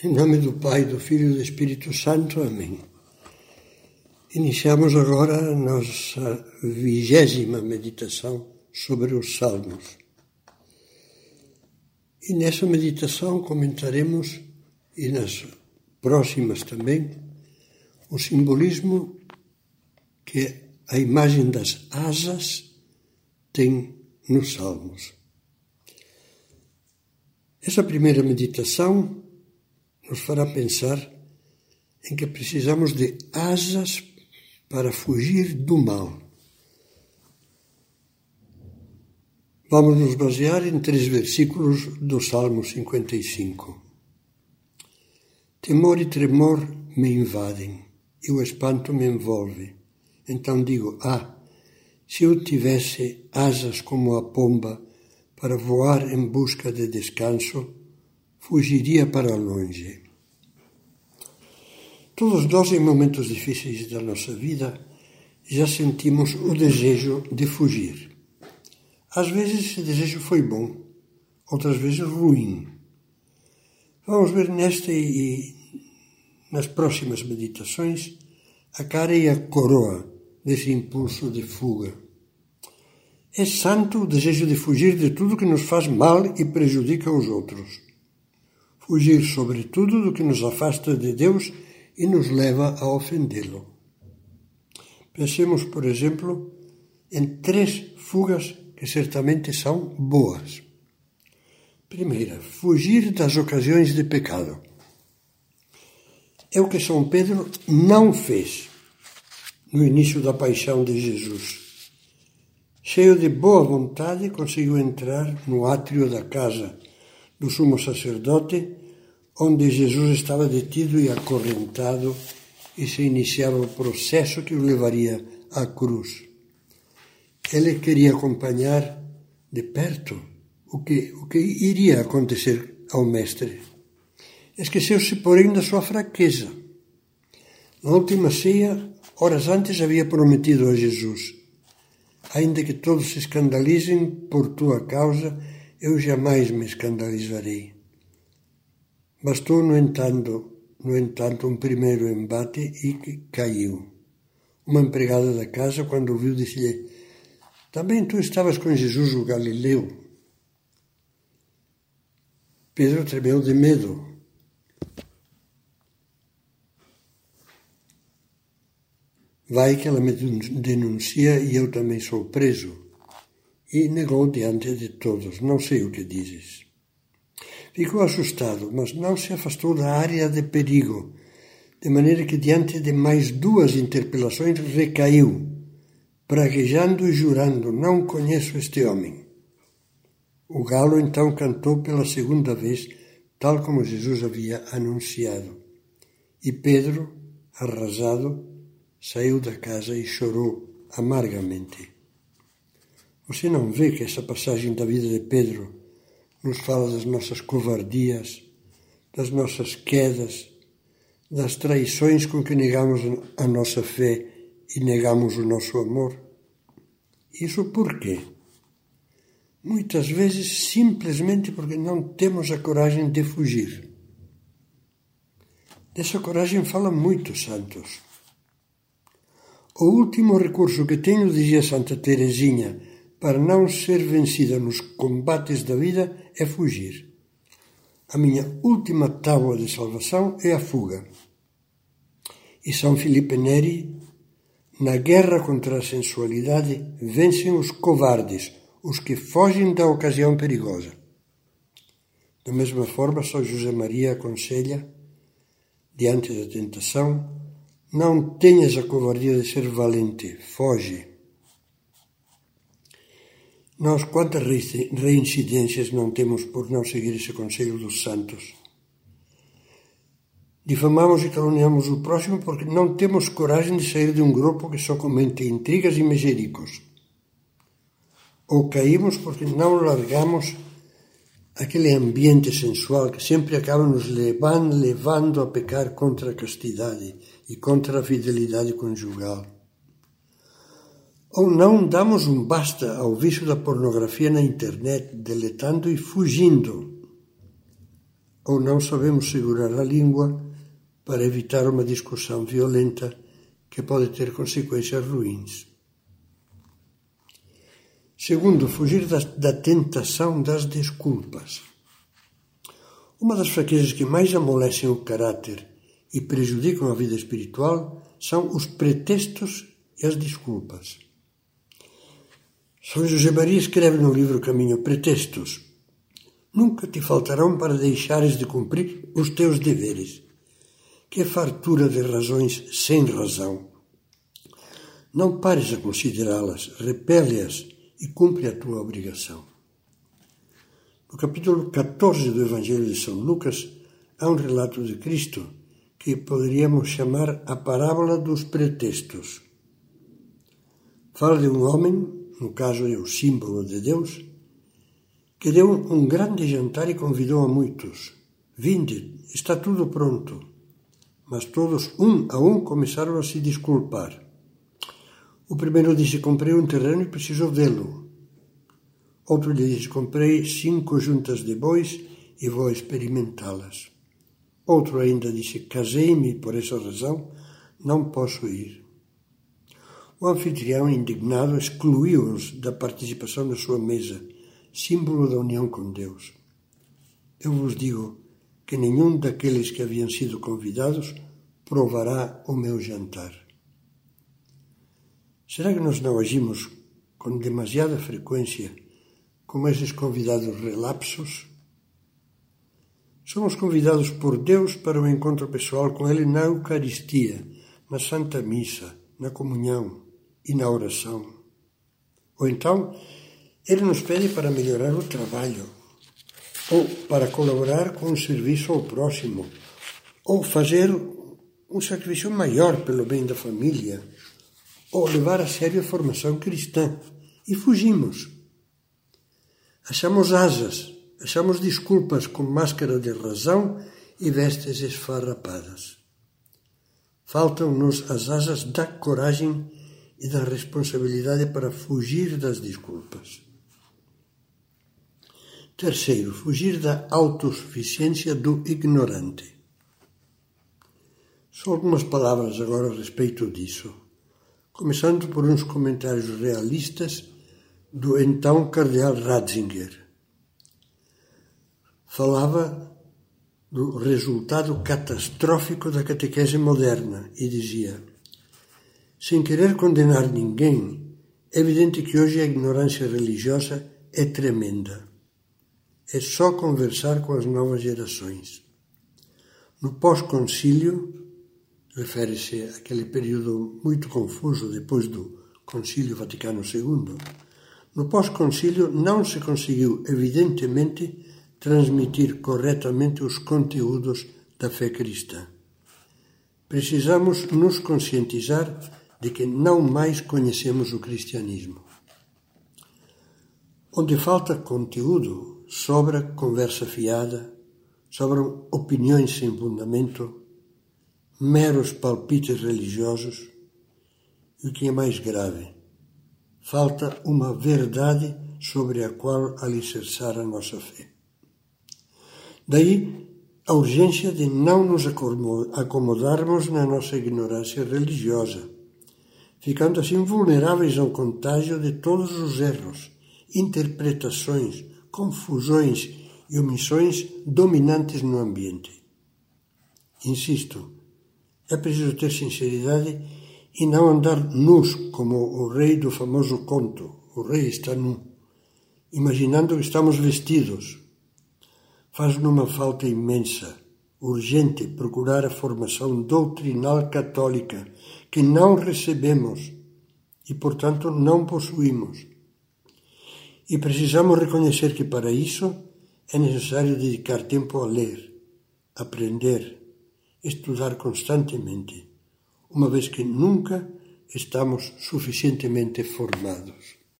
Em nome do Pai, do Filho e do Espírito Santo. Amém. Iniciamos agora a nossa vigésima meditação sobre os Salmos. E nessa meditação comentaremos, e nas próximas também, o simbolismo que a imagem das asas tem nos Salmos. Essa primeira meditação nos fará pensar em que precisamos de asas para fugir do mal. Vamos nos basear em três versículos do Salmo 55. Temor e tremor me invadem e o espanto me envolve. Então digo: Ah, se eu tivesse asas como a pomba para voar em busca de descanso, fugiria para longe. Todos nós, em momentos difíceis da nossa vida, já sentimos o desejo de fugir. Às vezes esse desejo foi bom, outras vezes ruim. Vamos ver nesta e nas próximas meditações a cara e a coroa desse impulso de fuga. É santo o desejo de fugir de tudo que nos faz mal e prejudica os outros fugir sobretudo do que nos afasta de Deus e nos leva a ofendê-lo. Pensemos, por exemplo, em três fugas que certamente são boas. Primeira, fugir das ocasiões de pecado. É o que São Pedro não fez no início da paixão de Jesus. Cheio de boa vontade, conseguiu entrar no átrio da casa do sumo sacerdote, onde Jesus estava detido e acorrentado e se iniciava o processo que o levaria à cruz. Ele queria acompanhar de perto o que, o que iria acontecer ao Mestre. Esqueceu-se, porém, da sua fraqueza. Na última ceia, horas antes, havia prometido a Jesus: Ainda que todos se escandalizem por tua causa, eu jamais me escandalizarei. Bastou, no entanto, no entanto, um primeiro embate e caiu. Uma empregada da casa, quando ouviu, disse-lhe: Também tu estavas com Jesus o Galileu. Pedro tremeu de medo. Vai que ela me denuncia e eu também sou preso e negou diante de todos: Não sei o que dizes. Ficou assustado, mas não se afastou da área de perigo, de maneira que, diante de mais duas interpelações, recaiu, praguejando e jurando: Não conheço este homem. O galo então cantou pela segunda vez, tal como Jesus havia anunciado. E Pedro, arrasado, saiu da casa e chorou amargamente. Você não vê que essa passagem da vida de Pedro nos fala das nossas covardias, das nossas quedas, das traições com que negamos a nossa fé e negamos o nosso amor? Isso por quê? Muitas vezes simplesmente porque não temos a coragem de fugir. Dessa coragem fala muito Santos. O último recurso que tenho, dizia Santa Teresinha, para não ser vencida nos combates da vida é fugir. A minha última tábua de salvação é a fuga. E São Filipe Neri, na guerra contra a sensualidade, vencem os covardes, os que fogem da ocasião perigosa. Da mesma forma, São José Maria aconselha, diante da tentação, não tenhas a covardia de ser valente, foge. Nós quantas reincidências não temos por não seguir esse conselho dos santos? Difamamos e caluniamos o próximo porque não temos coragem de sair de um grupo que só comete intrigas e mejericos. Ou caímos porque não largamos aquele ambiente sensual que sempre acaba nos levando, levando a pecar contra a castidade e contra a fidelidade conjugal. Ou não damos um basta ao vício da pornografia na internet, deletando e fugindo. ou não sabemos segurar a língua para evitar uma discussão violenta que pode ter consequências ruins. Segundo, fugir da, da tentação das desculpas. Uma das fraquezas que mais amolecem o caráter e prejudicam a vida espiritual são os pretextos e as desculpas. São José Maria escreve no livro Caminho Pretextos. Nunca te faltarão para deixares de cumprir os teus deveres. Que fartura de razões sem razão. Não pares a considerá-las, repele-as e cumpre a tua obrigação. No capítulo 14 do Evangelho de São Lucas, há um relato de Cristo que poderíamos chamar a parábola dos pretextos. Fala de um homem no caso é o símbolo de Deus, que deu um grande jantar e convidou a muitos. Vinde, está tudo pronto. Mas todos, um a um, começaram a se desculpar. O primeiro disse: Comprei um terreno e preciso vê-lo. Outro lhe disse: Comprei cinco juntas de bois e vou experimentá-las. Outro ainda disse: Casei-me por essa razão, não posso ir. O anfitrião, indignado, excluiu-os da participação na sua mesa, símbolo da união com Deus. Eu vos digo que nenhum daqueles que haviam sido convidados provará o meu jantar. Será que nós não agimos com demasiada frequência como esses convidados relapsos? Somos convidados por Deus para o um encontro pessoal com Ele na Eucaristia, na Santa Missa, na comunhão e na oração. Ou então, ele nos pede para melhorar o trabalho, ou para colaborar com o serviço ao próximo, ou fazer um sacrifício maior pelo bem da família, ou levar a sério a formação cristã. E fugimos. Achamos asas, achamos desculpas com máscara de razão e vestes esfarrapadas. Faltam-nos as asas da coragem e da responsabilidade para fugir das desculpas. Terceiro, fugir da autossuficiência do ignorante. Só algumas palavras agora a respeito disso, começando por uns comentários realistas do então cardeal Ratzinger. Falava do resultado catastrófico da catequese moderna e dizia: sem querer condenar ninguém, é evidente que hoje a ignorância religiosa é tremenda. É só conversar com as novas gerações. No pós-concílio, refere-se àquele período muito confuso depois do Concílio Vaticano II, no pós-concílio não se conseguiu, evidentemente, transmitir corretamente os conteúdos da fé cristã. Precisamos nos conscientizar de que não mais conhecemos o cristianismo. Onde falta conteúdo, sobra conversa fiada, sobram opiniões sem fundamento, meros palpites religiosos e o que é mais grave, falta uma verdade sobre a qual alicerçar a nossa fé. Daí a urgência de não nos acomodarmos na nossa ignorância religiosa ficando assim vulneráveis ao contágio de todos os erros, interpretações, confusões e omissões dominantes no ambiente. Insisto, é preciso ter sinceridade e não andar nus como o rei do famoso conto. O rei está nu, imaginando que estamos vestidos. Faz numa falta imensa, urgente, procurar a formação doutrinal católica que não recebemos e, portanto, não possuímos. E precisamos reconhecer que para isso é necessário dedicar tempo a ler, aprender, estudar constantemente, uma vez que nunca estamos suficientemente formados.